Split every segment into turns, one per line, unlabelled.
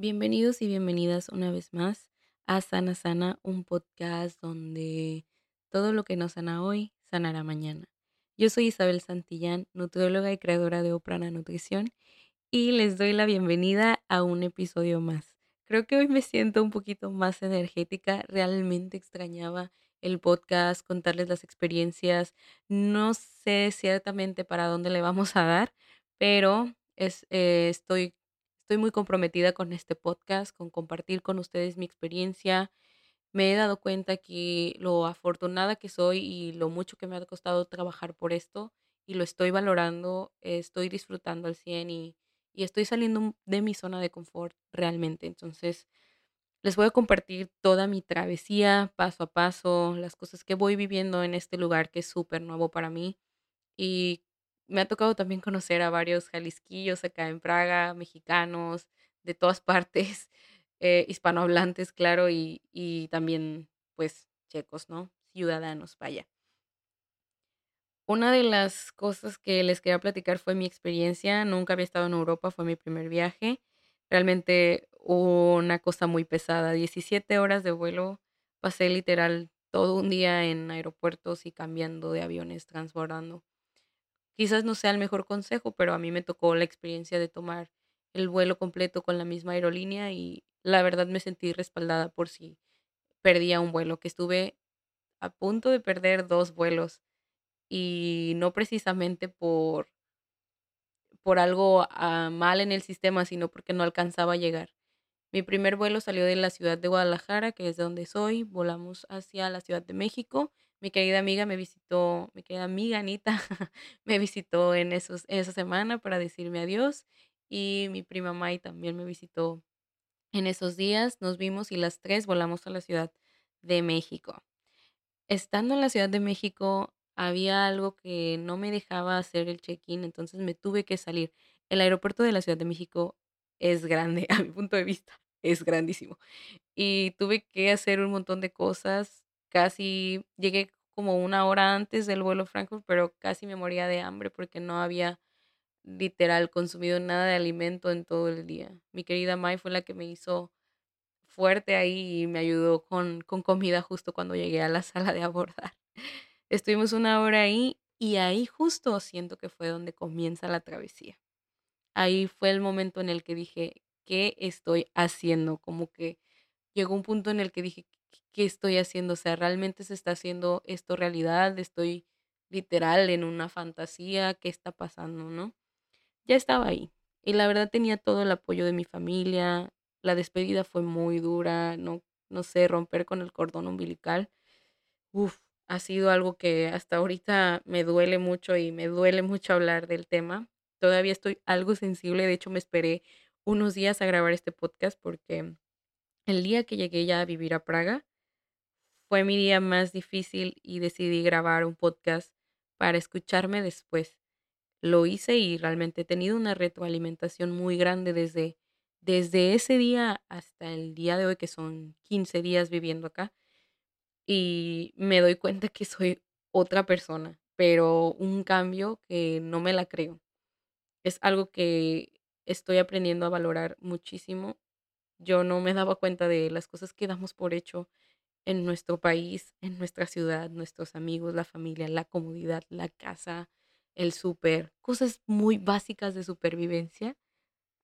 Bienvenidos y bienvenidas una vez más a Sana Sana, un podcast donde todo lo que nos sana hoy sanará mañana. Yo soy Isabel Santillán, nutrióloga y creadora de Oprana Nutrición, y les doy la bienvenida a un episodio más. Creo que hoy me siento un poquito más energética, realmente extrañaba el podcast, contarles las experiencias. No sé ciertamente para dónde le vamos a dar, pero eh, estoy Estoy muy comprometida con este podcast, con compartir con ustedes mi experiencia. Me he dado cuenta que lo afortunada que soy y lo mucho que me ha costado trabajar por esto y lo estoy valorando, estoy disfrutando al 100 y, y estoy saliendo de mi zona de confort realmente. Entonces, les voy a compartir toda mi travesía paso a paso, las cosas que voy viviendo en este lugar que es súper nuevo para mí y me ha tocado también conocer a varios jalisquillos acá en Praga, mexicanos, de todas partes, eh, hispanohablantes, claro, y, y también, pues, checos, ¿no? Ciudadanos, vaya. Una de las cosas que les quería platicar fue mi experiencia. Nunca había estado en Europa, fue mi primer viaje. Realmente una cosa muy pesada. 17 horas de vuelo. Pasé literal todo un día en aeropuertos y cambiando de aviones, transbordando. Quizás no sea el mejor consejo, pero a mí me tocó la experiencia de tomar el vuelo completo con la misma aerolínea y la verdad me sentí respaldada por si perdía un vuelo, que estuve a punto de perder dos vuelos y no precisamente por, por algo ah, mal en el sistema, sino porque no alcanzaba a llegar. Mi primer vuelo salió de la ciudad de Guadalajara, que es de donde soy, volamos hacia la Ciudad de México mi querida amiga me visitó, mi querida amiga Anita me visitó en esos, esa semana para decirme adiós y mi prima Mai también me visitó en esos días. Nos vimos y las tres volamos a la Ciudad de México. Estando en la Ciudad de México había algo que no me dejaba hacer el check-in, entonces me tuve que salir. El aeropuerto de la Ciudad de México es grande, a mi punto de vista, es grandísimo. Y tuve que hacer un montón de cosas Casi llegué como una hora antes del vuelo a Frankfurt, pero casi me moría de hambre porque no había literal consumido nada de alimento en todo el día. Mi querida Mai fue la que me hizo fuerte ahí y me ayudó con, con comida justo cuando llegué a la sala de abordar. Estuvimos una hora ahí y ahí justo siento que fue donde comienza la travesía. Ahí fue el momento en el que dije, ¿qué estoy haciendo? Como que llegó un punto en el que dije, qué estoy haciendo, o sea, realmente se está haciendo esto realidad, estoy literal en una fantasía, qué está pasando, ¿no? Ya estaba ahí y la verdad tenía todo el apoyo de mi familia, la despedida fue muy dura, no, no sé, romper con el cordón umbilical, uf, ha sido algo que hasta ahorita me duele mucho y me duele mucho hablar del tema. Todavía estoy algo sensible, de hecho me esperé unos días a grabar este podcast porque el día que llegué ya a vivir a Praga, fue mi día más difícil y decidí grabar un podcast para escucharme después. Lo hice y realmente he tenido una retroalimentación muy grande desde, desde ese día hasta el día de hoy, que son 15 días viviendo acá. Y me doy cuenta que soy otra persona, pero un cambio que no me la creo. Es algo que estoy aprendiendo a valorar muchísimo. Yo no me daba cuenta de las cosas que damos por hecho en nuestro país, en nuestra ciudad, nuestros amigos, la familia, la comodidad, la casa, el súper, cosas muy básicas de supervivencia.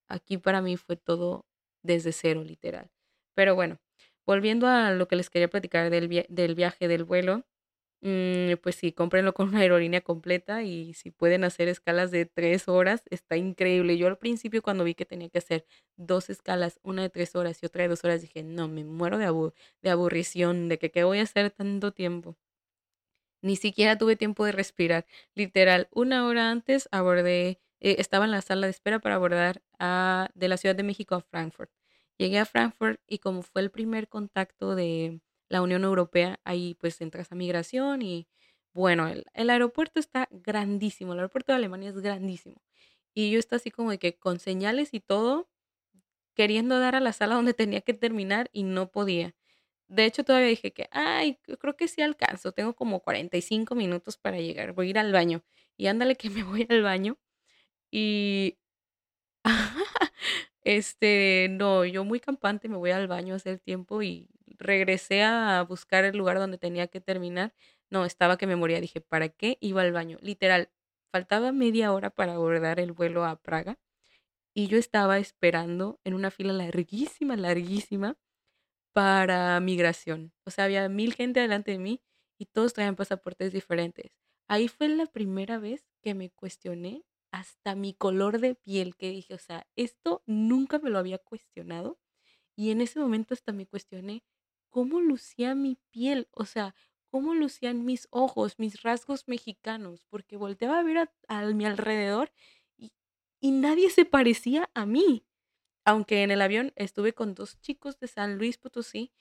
Aquí para mí fue todo desde cero, literal. Pero bueno, volviendo a lo que les quería platicar del, del viaje del vuelo, Mm, pues sí, cómprenlo con una aerolínea completa y si pueden hacer escalas de tres horas, está increíble. Yo al principio cuando vi que tenía que hacer dos escalas, una de tres horas y otra de dos horas, dije, no, me muero de, de aburrición, de que qué voy a hacer tanto tiempo. Ni siquiera tuve tiempo de respirar. Literal, una hora antes abordé, eh, estaba en la sala de espera para abordar a, de la Ciudad de México a Frankfurt. Llegué a Frankfurt y como fue el primer contacto de la Unión Europea, ahí pues entras a migración y bueno, el, aeropuerto está grandísimo, el aeropuerto de Alemania es grandísimo. Y yo estaba así como de que con señales y todo, queriendo dar a la sala donde tenía que terminar y no podía. De hecho, todavía dije que, ay, creo que sí alcanzo, tengo como 45 minutos para llegar, voy a ir al baño. Y ándale que me voy al baño. Y Este, no, yo muy campante me voy al baño a hacer tiempo y regresé a buscar el lugar donde tenía que terminar. No, estaba que me moría. Dije, ¿para qué iba al baño? Literal, faltaba media hora para abordar el vuelo a Praga y yo estaba esperando en una fila larguísima, larguísima para migración. O sea, había mil gente delante de mí y todos traían pasaportes diferentes. Ahí fue la primera vez que me cuestioné hasta mi color de piel, que dije, o sea, esto nunca me lo había cuestionado. Y en ese momento hasta me cuestioné cómo lucía mi piel, o sea, cómo lucían mis ojos, mis rasgos mexicanos, porque volteaba a ver a, mi alrededor y, y nadie se parecía a mí. Aunque en el avión estuve con dos chicos de San Luis Potosí,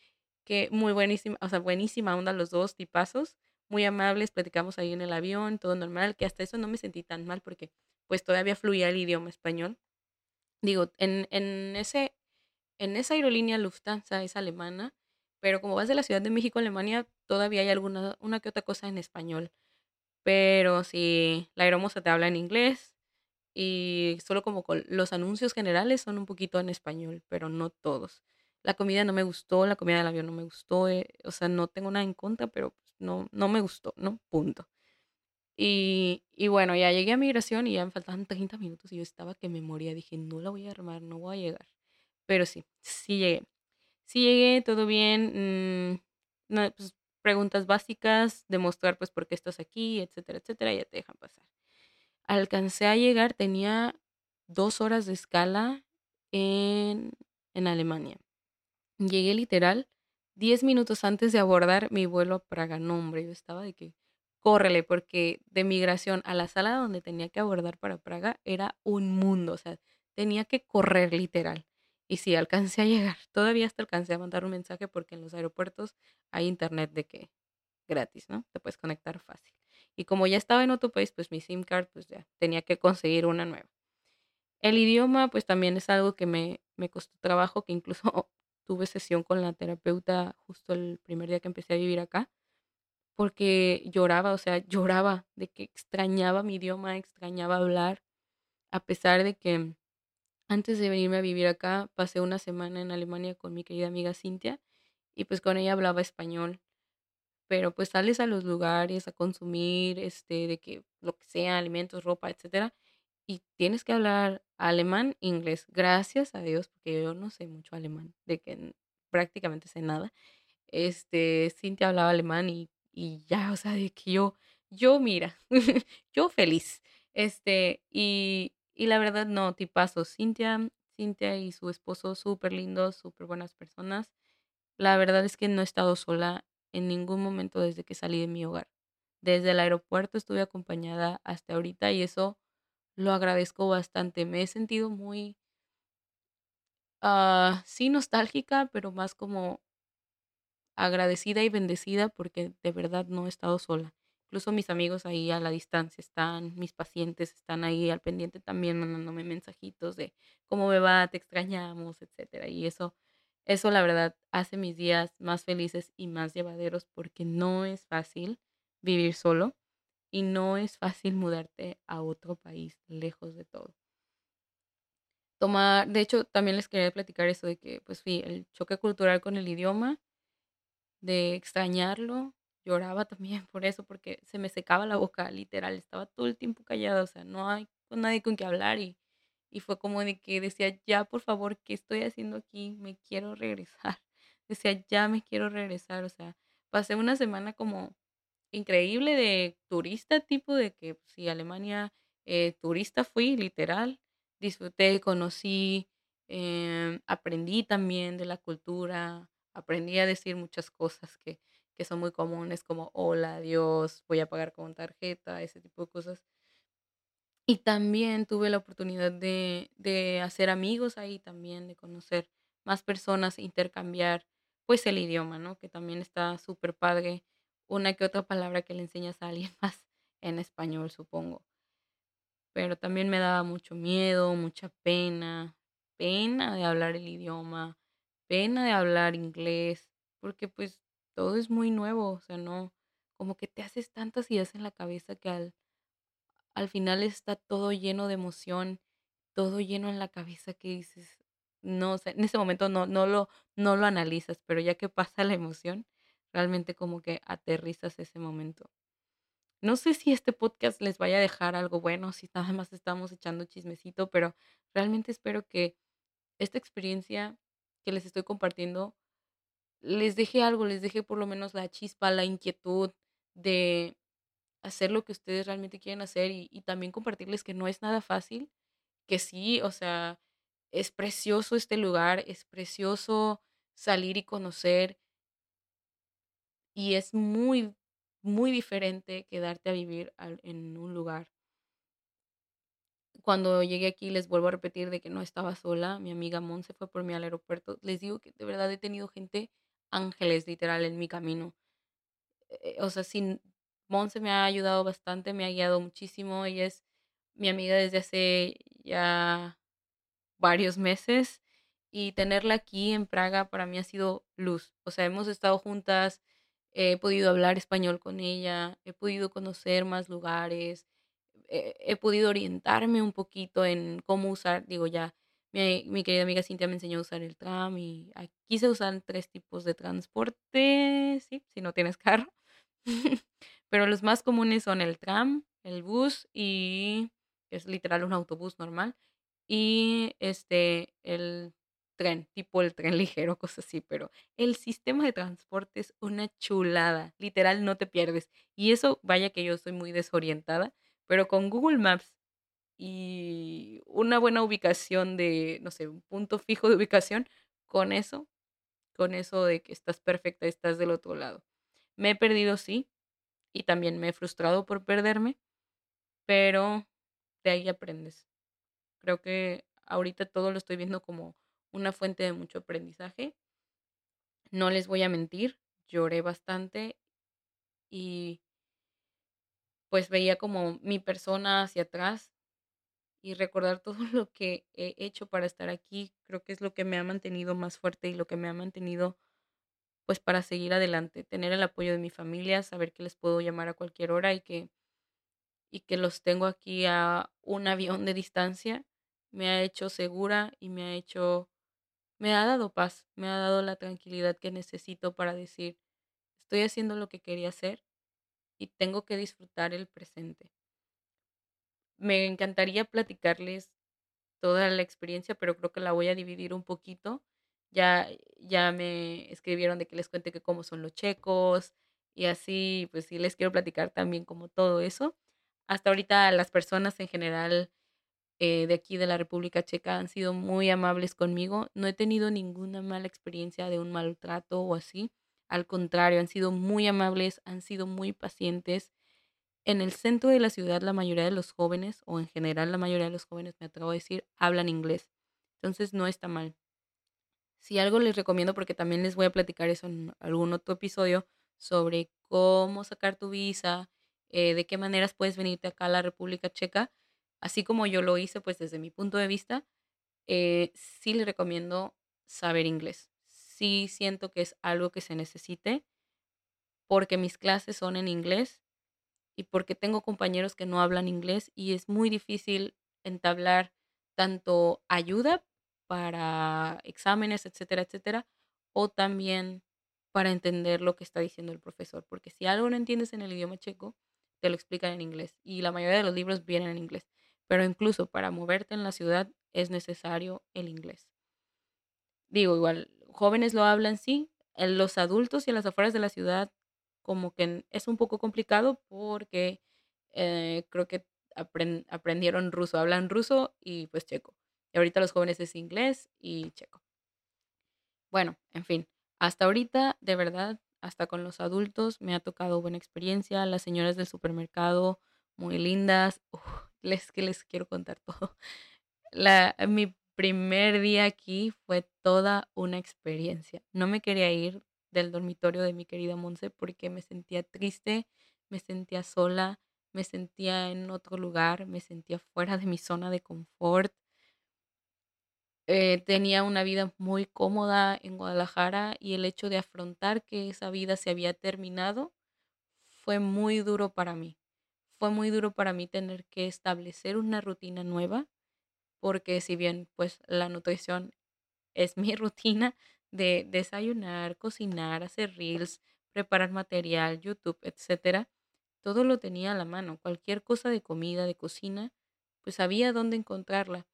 que muy buenísima, o sea, buenísima onda los dos tipazos, muy amables, platicamos ahí en el avión, todo normal, que hasta eso no me sentí tan mal porque pues todavía fluía el idioma español. Digo, en, en ese, en esa aerolínea Lufthansa es alemana, pero como vas de la Ciudad de México a Alemania, todavía hay alguna, una que otra cosa en español. Pero si la aeromoza te habla en inglés, y solo como con los anuncios generales son un poquito en español, pero no todos. La comida no me gustó, la comida del avión no me gustó, eh, o sea, no tengo nada en contra, pero pues, no, no me gustó, ¿no? Punto. Y, y bueno, ya llegué a migración y ya me faltaban 30 minutos y yo estaba que me moría. Dije, no la voy a armar, no voy a llegar. Pero sí, sí llegué. Sí llegué, todo bien. mm, no, pues, preguntas básicas, demostrar pues por qué estás aquí, etcétera, etcétera, ya te dejan pasar. Alcancé a llegar, tenía dos horas de escala en, en Alemania. Llegué literal 10 minutos antes de abordar mi vuelo a Praga. No, hombre, yo estaba de que córrele, porque de migración a la sala donde tenía que abordar para Praga era un mundo, o sea, tenía que correr literal. Y sí, alcancé a llegar. Todavía hasta alcancé a mandar un mensaje porque en los aeropuertos hay internet de que gratis, ¿no? Te puedes conectar fácil. Y como ya estaba en otro país, pues mi SIM card, pues ya tenía que conseguir una nueva. El idioma, pues también es algo que me, me costó trabajo, que incluso tuve sesión con la terapeuta justo el primer día que empecé a vivir acá, porque lloraba, o sea, lloraba de que extrañaba mi idioma, extrañaba hablar, a pesar de que antes de venirme a vivir acá, pasé una semana en Alemania con mi querida amiga Cintia y pues con ella hablaba español pero pues sales a los lugares a consumir, este, de que lo que sea, alimentos, ropa, etcétera, y tienes que hablar alemán, inglés. Gracias a Dios, porque yo no sé mucho alemán, de que prácticamente sé nada. Este, Cintia hablaba alemán y, y ya, o sea, de que yo, yo, mira, yo feliz. Este, y, y la verdad, no, tipazo. Cintia, Cintia y su esposo, súper lindos, súper buenas personas. La verdad es que no he estado sola en ningún momento desde que salí de mi hogar. Desde el aeropuerto estuve acompañada hasta ahorita y eso lo agradezco bastante. Me he sentido muy, ah, sí, nostálgica, pero más como agradecida y bendecida porque de verdad no he estado sola. Incluso mis amigos ahí a la distancia están, mis pacientes están ahí al pendiente también mandándome mensajitos de cómo me va, te extrañamos, etcétera. Y eso, eso la verdad hace mis días más felices y más llevaderos porque no es fácil vivir solo y no es fácil mudarte a otro país lejos de todo. Tomar, de hecho, también les quería platicar eso de que, pues sí, el choque cultural con el idioma de extrañarlo. Lloraba también por eso, porque se me secaba la boca, literal. Estaba todo el tiempo callada, o sea, no hay con nadie con que hablar y, y fue como de que decía, ya, por favor, ¿qué estoy haciendo aquí? Me quiero regresar. Decía, ya me quiero regresar, o sea, pasé una semana como increíble de turista, tipo de que, pues, sí, Alemania, eh, turista fui, literal. Disfruté, conocí, em, aprendí también de la cultura, aprendí a decir muchas cosas que, que son muy comunes, como hola, adiós, voy a pagar con tarjeta, ese tipo de cosas. Y también tuve la oportunidad de, de hacer amigos ahí también, de conocer más personas, intercambiar pues el idioma, ¿no? Que también está súper padre. Una que otra palabra que le enseñas a alguien más en español, supongo. Pero también me daba mucho miedo, mucha pena, pena de hablar el idioma, pena de hablar inglés, porque pues todo es muy nuevo, o sea, no, como que te haces tantas ideas en la cabeza que al, al final está todo lleno de emoción, todo lleno en la cabeza que dices, no sé, en ese momento no, no lo, no lo analizas, pero ya que pasa la emoción, realmente como que aterrizas ese momento. No sé si este podcast les vaya a dejar algo bueno, si nada más estamos echando chismecito, pero realmente espero que esta experiencia que les estoy compartiendo les deje algo, les deje por lo menos la chispa, la inquietud de hacer lo que ustedes realmente quieren hacer y, y también compartirles que no es nada fácil, que sí, o sea, es precioso este lugar, es precioso salir y conocer y es muy, muy diferente quedarte a vivir en un lugar. Cuando llegué aquí, les vuelvo a repetir de que no estaba sola, mi amiga Mon se fue por mí al aeropuerto. Les digo que de verdad he tenido gente, ángeles literal, en mi camino. Eh, o sea, sin Monse me ha ayudado bastante, me ha guiado muchísimo. Ella es mi amiga desde hace ya varios meses y tenerla aquí en Praga para mí ha sido luz. O sea, hemos estado juntas, he podido hablar español con ella, he podido conocer más lugares, he, he podido orientarme un poquito en cómo usar, digo ya, mi, querida amiga Cintia me enseñó a usar el tram y aquí se usan tres tipos de transporte, sí, si no tienes carro. Pero los más comunes son el tram, el bus y es literal un autobús normal y este el tren, tipo el tren ligero, cosas así, pero el sistema de transporte es una chulada, literal no te pierdes. Y eso, vaya que yo soy muy desorientada, pero con Google Maps y una buena ubicación de, no sé, un punto fijo de ubicación, con eso, con eso de que estás perfecta, estás del otro lado. Me he perdido, sí, y también me he frustrado por perderme, pero de ahí aprendes. Creo que ahorita todo lo estoy viendo como una fuente de mucho aprendizaje. No les voy a mentir, lloré bastante y pues veía como mi persona hacia atrás y recordar todo lo que he hecho para estar aquí, creo que es lo que me ha mantenido más fuerte y lo que me ha mantenido pues para seguir adelante, tener el apoyo de mi familia, saber que les puedo llamar a cualquier hora y que y que los tengo aquí a un avión de distancia, me ha hecho segura y me ha hecho me ha dado paz, me ha dado la tranquilidad que necesito para decir, estoy haciendo lo que quería hacer y tengo que disfrutar el presente. Me encantaría platicarles toda la experiencia, pero creo que la voy a dividir un poquito. Ya, ya me escribieron de que les cuente que cómo son los checos y así, pues sí les quiero platicar también como todo eso. Hasta ahorita las personas en general eh, de aquí de la República Checa han sido muy amables conmigo. No he tenido ninguna mala experiencia de un maltrato o así. Al contrario, han sido muy amables, han sido muy pacientes. En el centro de la ciudad, la mayoría de los jóvenes, o en general la mayoría de los jóvenes, me atrevo a decir, hablan inglés. Entonces no está mal. Si algo les recomiendo, porque también les voy a platicar eso en algún otro episodio, sobre cómo sacar tu visa, eh, de qué maneras puedes venirte acá a la República Checa, así como yo lo hice, pues desde mi punto de vista, eh, sí les recomiendo saber inglés. Sí siento que es algo que se necesite, porque mis clases son en inglés y porque tengo compañeros que no hablan inglés y es muy difícil entablar tanto ayuda para exámenes, etcétera, etcétera, o también para entender lo que está diciendo el profesor, porque si algo no entiendes en el idioma checo, te lo explican en inglés y la mayoría de los libros vienen en inglés, pero incluso para moverte en la ciudad es necesario el inglés. Digo, igual, jóvenes lo hablan, sí, los adultos y en las afueras de la ciudad como que es un poco complicado porque eh, creo que apren- aprendieron ruso, hablan ruso y pues checo. Y ahorita los jóvenes es inglés y checo. Bueno, en fin, hasta ahorita, de verdad, hasta con los adultos me ha tocado buena experiencia. Las señoras del supermercado, muy lindas. Uf, les que les quiero contar todo. Mi primer día aquí fue toda una experiencia. No me quería ir del dormitorio de mi querida Monse porque me sentía triste, me sentía sola, me sentía en otro lugar, me sentía fuera de mi zona de confort. Eh, tenía una vida muy cómoda en Guadalajara y el hecho de afrontar que esa vida se había terminado fue muy duro para mí. Fue muy duro para mí tener que establecer una rutina nueva porque si bien pues la nutrición es mi rutina de desayunar, cocinar, hacer reels, preparar material, YouTube, etcétera. Todo lo tenía a la mano, cualquier cosa de comida, de cocina, pues sabía dónde encontrarla.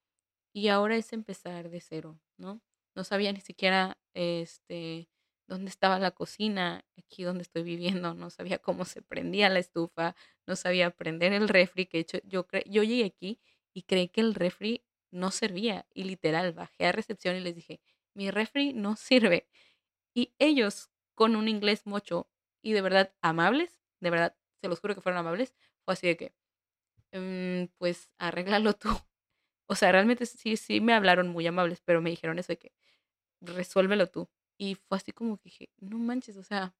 Y ahora es empezar de cero, ¿no? No sabía ni siquiera este dónde estaba la cocina, aquí donde estoy viviendo, no sabía cómo se prendía la estufa, no sabía prender el refri, que hecho yo yo llegué aquí y creí que el refri no servía y literal bajé a recepción y les dije, "Mi refri no sirve." Y ellos con un inglés mocho y de verdad amables, de verdad, se los juro que fueron amables, fue así de que, mm, pues arréglalo tú. O sea, realmente sí, sí me hablaron muy amables, pero me dijeron eso de que resuélvelo tú. Y fue así como que dije, no manches, o sea,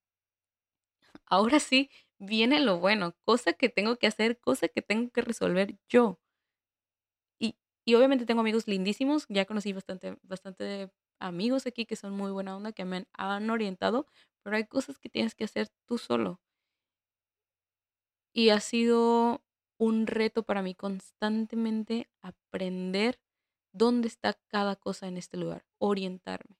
ahora sí viene lo bueno, cosa que tengo que hacer, cosa que tengo que resolver yo. Y, y obviamente tengo amigos lindísimos, ya conocí bastante, bastante amigos aquí que son muy buena onda, que me han orientado, pero hay cosas que tienes que hacer tú solo. Y ha sido un reto para mí constantemente aprender dónde está cada cosa en este lugar, orientarme.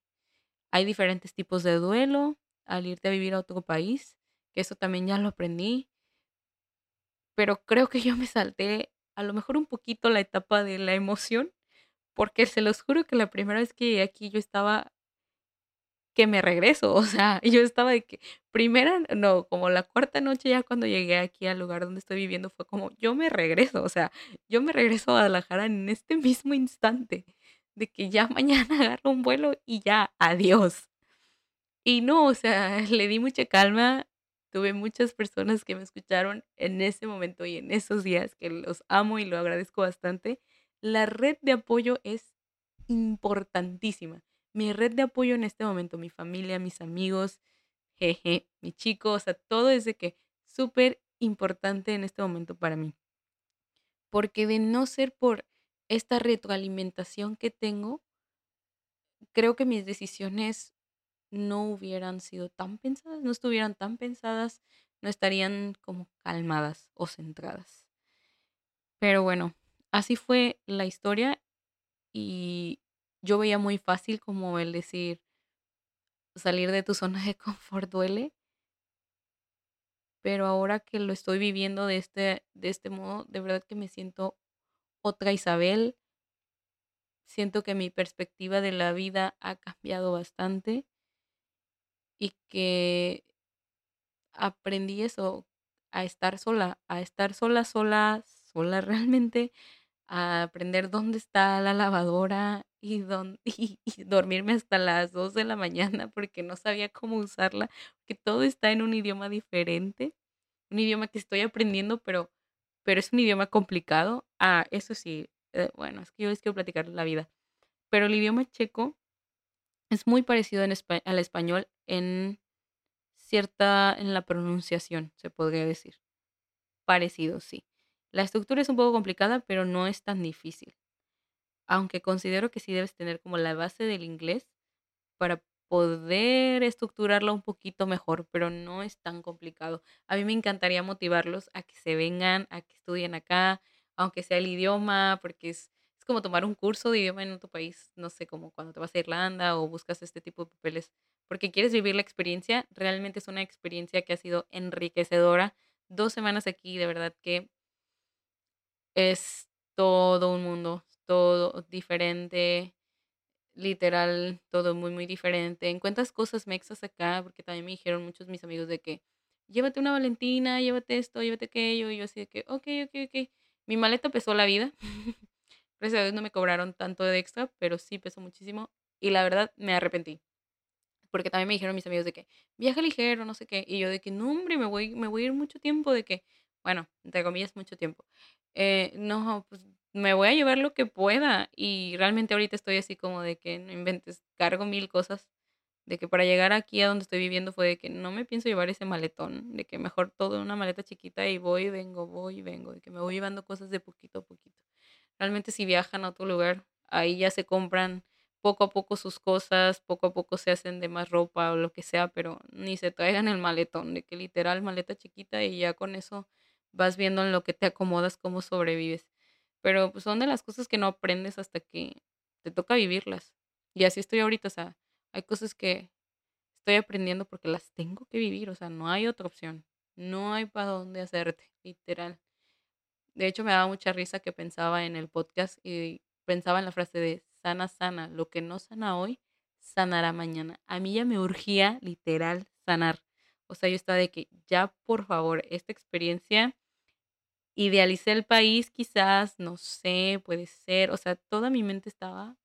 Hay diferentes tipos de duelo al irte a vivir a otro país, que eso también ya lo aprendí, pero creo que yo me salté a lo mejor un poquito la etapa de la emoción, porque se los juro que la primera vez que llegué aquí yo estaba que me regreso, o sea, yo estaba de que primera, no, como la cuarta noche ya cuando llegué aquí al lugar donde estoy viviendo fue como, yo me regreso, o sea, yo me regreso a Guadalajara en este mismo instante, de que ya mañana agarro un vuelo y ya, adiós. Y no, o sea, le di mucha calma, tuve muchas personas que me escucharon en ese momento y en esos días, que los amo y lo agradezco bastante. La red de apoyo es importantísima mi red de apoyo en este momento, mi familia, mis amigos, jeje, mi chico, o sea, todo es de que súper importante en este momento para mí. Porque de no ser por esta retroalimentación que tengo, creo que mis decisiones no hubieran sido tan pensadas, no estuvieran tan pensadas, no estarían como calmadas o centradas. Pero bueno, así fue la historia y yo veía muy fácil como el decir, salir de tu zona de confort duele, pero ahora que lo estoy viviendo de este, de este modo, de verdad que me siento otra Isabel. Siento que mi perspectiva de la vida ha cambiado bastante y que aprendí eso, a estar sola, a estar sola, sola, sola realmente, a aprender dónde está la lavadora y, dónde, y, dormirme hasta las 2 de la mañana porque no sabía cómo usarla, que todo está en un idioma diferente, un idioma que estoy aprendiendo, pero, pero es un idioma complicado. Ah, eso sí, eh, bueno, es que yo les quiero platicar la vida, pero el idioma checo es muy parecido en al español en cierta, en la pronunciación, se podría decir. Parecido, sí. La estructura es un poco complicada, pero no es tan difícil. Aunque considero que sí debes tener como la base del inglés para poder estructurarla un poquito mejor, pero no es tan complicado. A mí me encantaría motivarlos a que se vengan, a que estudien acá, aunque sea el idioma, porque es, es como tomar un curso de idioma en otro país, no sé, como cuando te vas a Irlanda o buscas este tipo de papeles, porque quieres vivir la experiencia. Realmente es una experiencia que ha sido enriquecedora. Dos semanas aquí, de verdad que es todo un mundo, todo diferente, literal, todo muy, muy diferente. Encuentras cosas mexas acá, porque también me dijeron muchos mis amigos de que llévate una Valentina, llévate esto, llévate aquello, y yo así de que, ok, ok, ok. Mi maleta pesó la vida. Gracias a Dios no me cobraron tanto de extra, pero sí pesó muchísimo. Y la verdad me arrepentí. Porque también me dijeron mis amigos de que viaja ligero, no sé qué. Y yo de que no, hombre, me voy, me voy a ir mucho tiempo, de que, bueno, entre comillas, mucho tiempo. Eh, no, pues me voy a llevar lo que pueda. Y realmente ahorita estoy así como de que no inventes, cargo mil cosas. De que para llegar aquí a donde estoy viviendo fue de que no me pienso llevar ese maletón. De que mejor todo en una maleta chiquita y voy, vengo, voy, vengo. De que me voy llevando cosas de poquito a poquito. Realmente si viajan a otro lugar, ahí ya se compran poco a poco sus cosas, poco a poco se hacen de más ropa o lo que sea, pero ni se traigan el maletón, de que literal maleta chiquita y ya con eso vas viendo en lo que te acomodas, cómo sobrevives. Pero pues son de las cosas que no aprendes hasta que te toca vivirlas. Y así estoy ahorita, o sea, hay cosas que estoy aprendiendo porque las tengo que vivir, o sea, no hay otra opción. No hay para dónde hacerte, literal. De hecho, me daba mucha risa que pensaba en el podcast y pensaba en la frase de sana, sana, lo que no sana hoy, sanará mañana. A mí ya me urgía literal sanar. O sea, yo estaba de que ya, por favor, esta experiencia, idealicé el país quizás, no sé, puede ser, o sea, toda mi mente estaba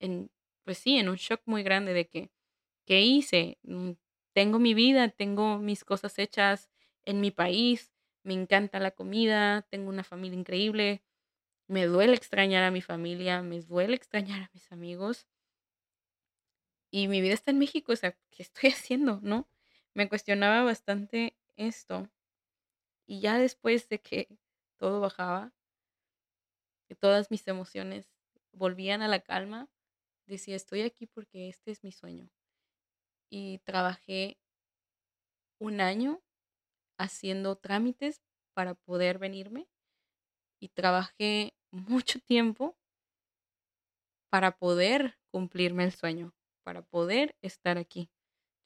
en, pues sí, en un shock muy grande de que, ¿qué hice? Mm, tengo mi vida, tengo mis cosas hechas en mi país, me encanta la comida, tengo una familia increíble, me duele extrañar a mi familia, me duele extrañar a mis amigos. Y mi vida está en México, o sea, ¿qué estoy haciendo? ¿No? Me cuestionaba bastante esto. Y ya después de que todo bajaba, que todas mis emociones volvían a la calma, decía, estoy aquí porque este es mi sueño. Y trabajé un año haciendo trámites para poder venirme y trabajé mucho tiempo para poder cumplirme el sueño, para poder estar aquí.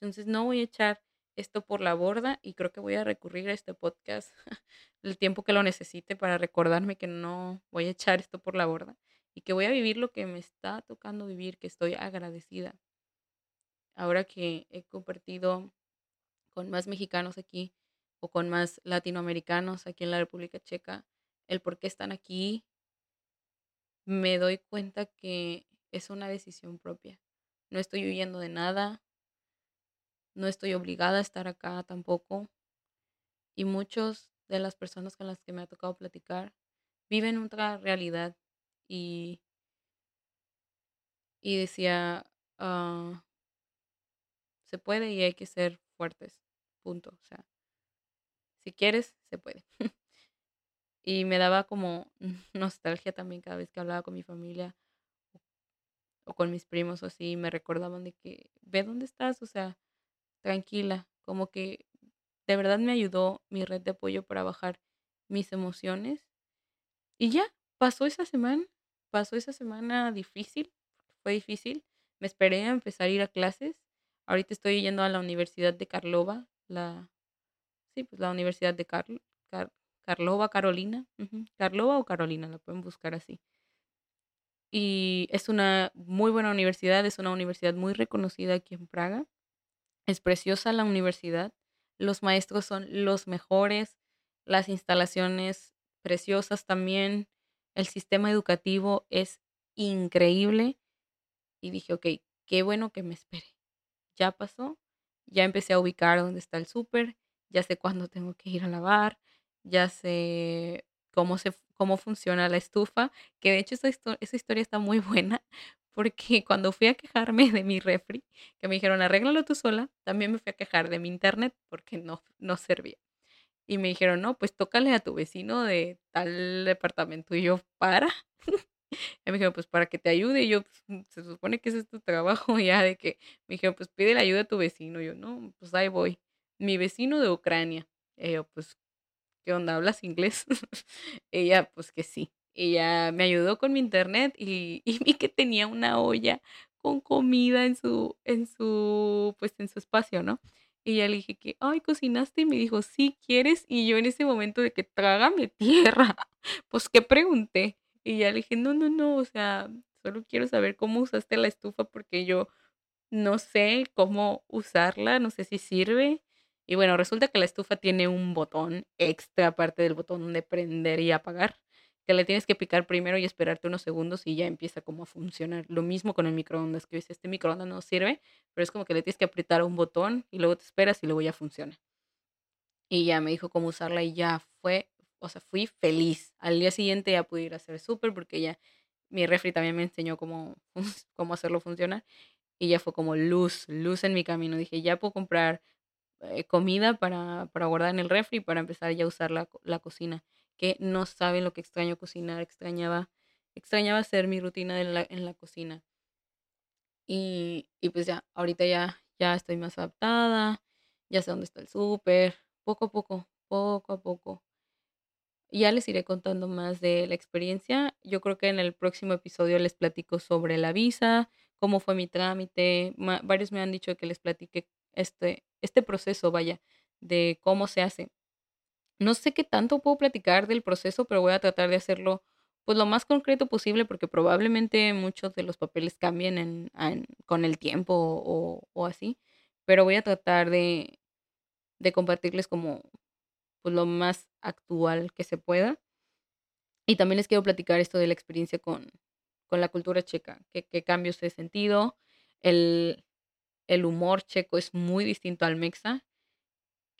Entonces no voy a echar esto por la borda y creo que voy a recurrir a este podcast el tiempo que lo necesite para recordarme que no voy a echar esto por la borda y que voy a vivir lo que me está tocando vivir, que estoy agradecida. Ahora que he compartido con más mexicanos aquí o con más latinoamericanos aquí en la República Checa, el por qué están aquí, me doy cuenta que es una decisión propia. No estoy huyendo de nada, no estoy obligada a estar acá tampoco. Y muchos de las personas con las que me ha tocado platicar viven otra realidad y, y decía, ah, se puede y hay que ser fuertes, punto. O sea, si quieres, se puede. y me daba como nostalgia también cada vez que hablaba con mi familia o con mis primos o así, me recordaban de que, ve dónde estás, o sea, tranquila, como que de verdad me ayudó mi red de apoyo para bajar mis emociones. Y ya, pasó esa semana, pasó esa semana difícil, fue difícil, me esperé a empezar a ir a clases, ahorita estoy yendo a la Universidad de Carlova, la, sí, pues la Universidad de Car, Carlova, Carolina, Carlova o Carolina, la pueden buscar así. Y es una muy buena universidad, es una universidad muy reconocida aquí en Praga. Es preciosa la universidad, los maestros son los mejores, las instalaciones preciosas también, el sistema educativo es increíble. Y dije, ok, qué bueno que me espere. Ya pasó, ya empecé a ubicar dónde está el súper, ya sé cuándo tengo que ir a lavar, ya sé cómo, se, cómo funciona la estufa, que de hecho esa, esa historia está muy buena, porque cuando fui a quejarme de mi refri, que me dijeron arréglalo tú sola, también me fui a quejar de mi internet porque no, no servía. Y me dijeron, no, pues tócale a tu vecino de tal departamento. Y yo, para. y me dijeron, pues para que te ayude. Y yo, pues, mm, se supone que ese es tu trabajo ya de que me dijeron, pues pide la ayuda a tu vecino. Y yo, no, pues ahí voy. Mi vecino de Ucrania. Y yo, pues ¿qué onda? ¿Hablas inglés? Ella, pues que sí. Ella me ayudó con mi internet y, y vi que tenía una olla con comida en su, en su, pues en su espacio, ¿no? Y ya le dije que, ay, cocinaste y me dijo, sí, ¿quieres? Y yo en ese momento de que trágame tierra, pues que pregunté. Y ya le dije, no, no, no, o sea, solo quiero saber cómo usaste la estufa porque yo no sé cómo usarla, no sé si sirve. Y bueno, resulta que la estufa tiene un botón extra aparte del botón de prender y apagar, que le tienes que picar primero y esperarte unos segundos y ya empieza como a funcionar. Lo mismo con el microondas, que dice, este microondas no sirve, pero es como que le tienes que apretar un botón y luego te esperas y luego ya funciona. Y ya me dijo cómo usarla y ya fue, o sea, fui feliz. Al día siguiente ya pude ir a hacer súper porque ya mi refri también me enseñó cómo, cómo hacerlo funcionar. Y ya fue como luz, luz en mi camino. Dije, ya puedo comprar eh, comida para, para, guardar en el refri para empezar ya a usar la, la, cocina. Que no saben lo que extraño cocinar, extrañaba, extrañaba hacer mi rutina en la, en la cocina. Y, y, pues ya, ahorita ya, ya estoy más adaptada, ya sé dónde está el súper, poco a poco, poco a poco. ya les iré contando más de la experiencia. Yo creo que en el próximo episodio les platico sobre la visa, cómo fue mi trámite. Varios me han dicho que les platique este, este proceso, vaya, de cómo se hace. No sé qué tanto puedo platicar del proceso, pero voy a tratar de hacerlo pues lo más concreto posible porque probablemente muchos de los papeles cambien en, en- con el tiempo o, así, pero voy a tratar de, compartirles como pues lo más actual que se pueda. Y también les quiero platicar esto de la experiencia con, con la cultura checa, qué, qué cambios he sentido. El, el humor checo es muy distinto al mexa,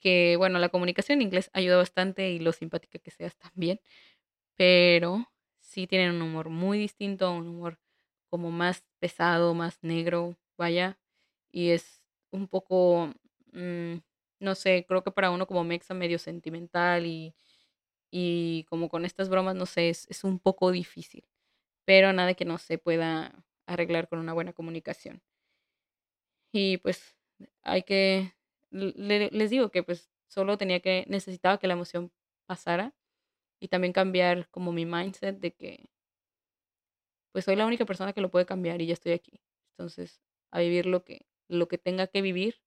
que bueno, la comunicación en inglés ayuda bastante y lo simpática que seas también, pero sí tienen un humor muy distinto, un humor como más pesado, más negro, vaya, y es un poco, mm, no sé, creo que para uno como mexa medio sentimental y, y como con estas bromas, no sé, es, es un poco difícil, pero nada que no se pueda arreglar con una buena comunicación. Y pues hay que, le- les digo que pues solo tenía que, necesitaba que la emoción pasara y también cambiar como mi mindset de que pues soy la única persona que lo puede cambiar y ya estoy aquí. Entonces, a vivir lo que, lo que tenga que vivir.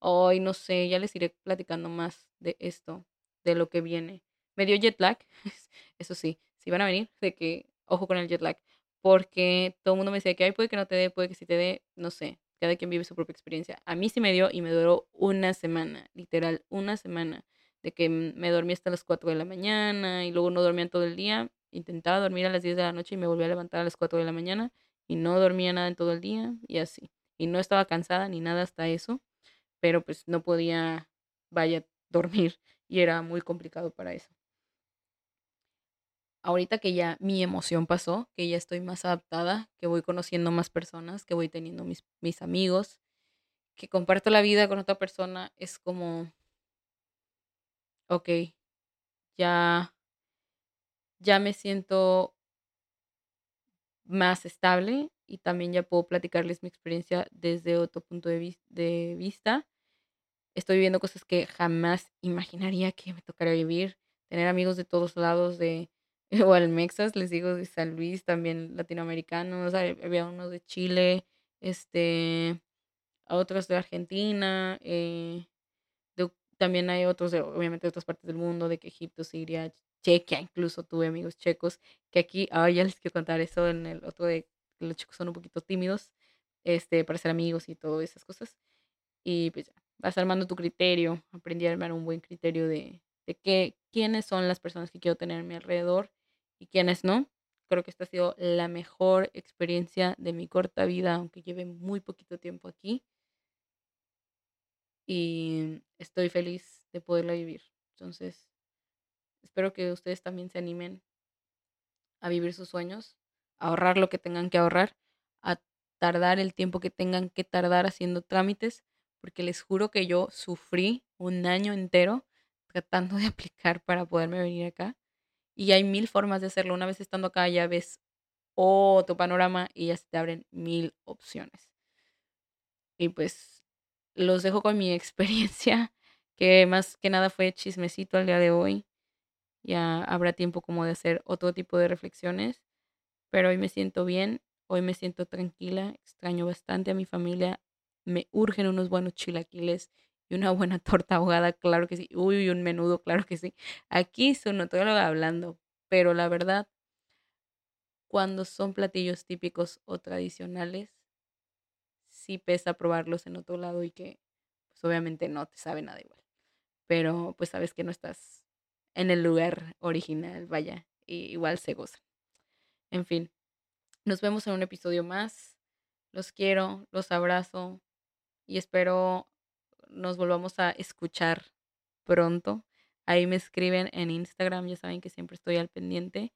Hoy no sé, ya les iré platicando más de esto, de lo que viene. Me dio jet lag, eso sí, si van a venir, de que ojo con el jet lag, porque todo el mundo me decía que ay, puede que no te dé, puede que sí te dé, no sé, cada quien vive su propia experiencia. A mí sí me dio y me duró una semana, literal, una semana, de que me dormí hasta las 4 de la mañana y luego no dormía todo el día. Intentaba dormir a las 10 de la noche y me volvía a levantar a las 4 de la mañana y no dormía nada en todo el día y así. Y no estaba cansada ni nada hasta eso pero pues no podía, vaya, dormir y era muy complicado para eso. Ahorita que ya mi emoción pasó, que ya estoy más adaptada, que voy conociendo más personas, que voy teniendo mis, mis amigos, que comparto la vida con otra persona, es como, ok, ya, ya me siento más estable y también ya puedo platicarles mi experiencia desde otro punto de, vis- de vista Estoy viviendo cosas que jamás imaginaría que me tocaría vivir. Tener amigos de todos lados, de igual mexas, les digo, de San Luis, también latinoamericanos. Había unos de Chile, este, otros de Argentina. eh, también hay otros, de, obviamente, de otras partes del mundo, de que Egipto, Siria, Chequia, incluso tuve amigos checos. Que aquí, ah, ya les quiero contar eso en el otro de que los chicos son un poquito tímidos, este, para ser amigos y todas esas cosas. Y pues ya, vas armando tu criterio. Aprendí a armar un buen criterio de, de qué, quiénes son las personas que quiero tener a mi alrededor y quiénes no. Creo que esta ha sido la mejor experiencia de mi corta vida, aunque lleve muy poquito tiempo aquí. Y estoy feliz de poderla vivir. Entonces, espero que ustedes también se animen a vivir sus sueños, a ahorrar lo que tengan que ahorrar, a tardar el tiempo que tengan que tardar haciendo trámites, porque les juro que yo sufrí un año entero tratando de aplicar para poderme venir acá. Y hay mil formas de hacerlo. Una vez estando acá ya ves otro panorama y ya se te abren mil opciones. Y pues los dejo con mi experiencia, que más que nada fue chismecito al día de hoy. Ya habrá tiempo como de hacer otro tipo de reflexiones pero hoy me siento bien, hoy me siento tranquila, extraño bastante a mi familia, me urgen unos buenos chilaquiles y una buena torta ahogada, claro que sí, uy, un menudo, claro que sí. Aquí su nutrióloga hablando, pero la verdad, cuando son platillos típicos o tradicionales, sí pesa probarlos en otro lado y que pues obviamente no te sabe nada igual, pero pues sabes que no estás en el lugar original, vaya, y igual se goza. En fin, nos vemos en un episodio más. Los quiero, los abrazo y espero nos volvamos a escuchar pronto. Ahí me escriben en Instagram, ya saben que siempre estoy al pendiente.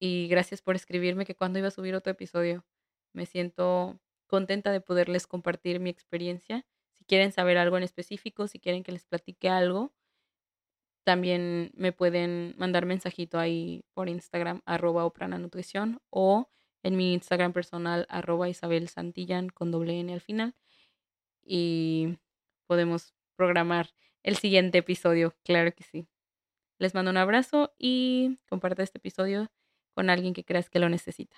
Y gracias por escribirme que cuando iba a subir otro episodio. Me siento contenta de poderles compartir mi experiencia. Si quieren saber algo en específico, si quieren que les platique algo, también me pueden mandar mensajito ahí por Instagram, arroba Oprana Nutrición, o en mi Instagram personal, arroba Isabel Santillan con doble N al final. Y podemos programar el siguiente episodio, claro que sí. Les mando un abrazo y comparte este episodio con alguien que creas que lo necesita.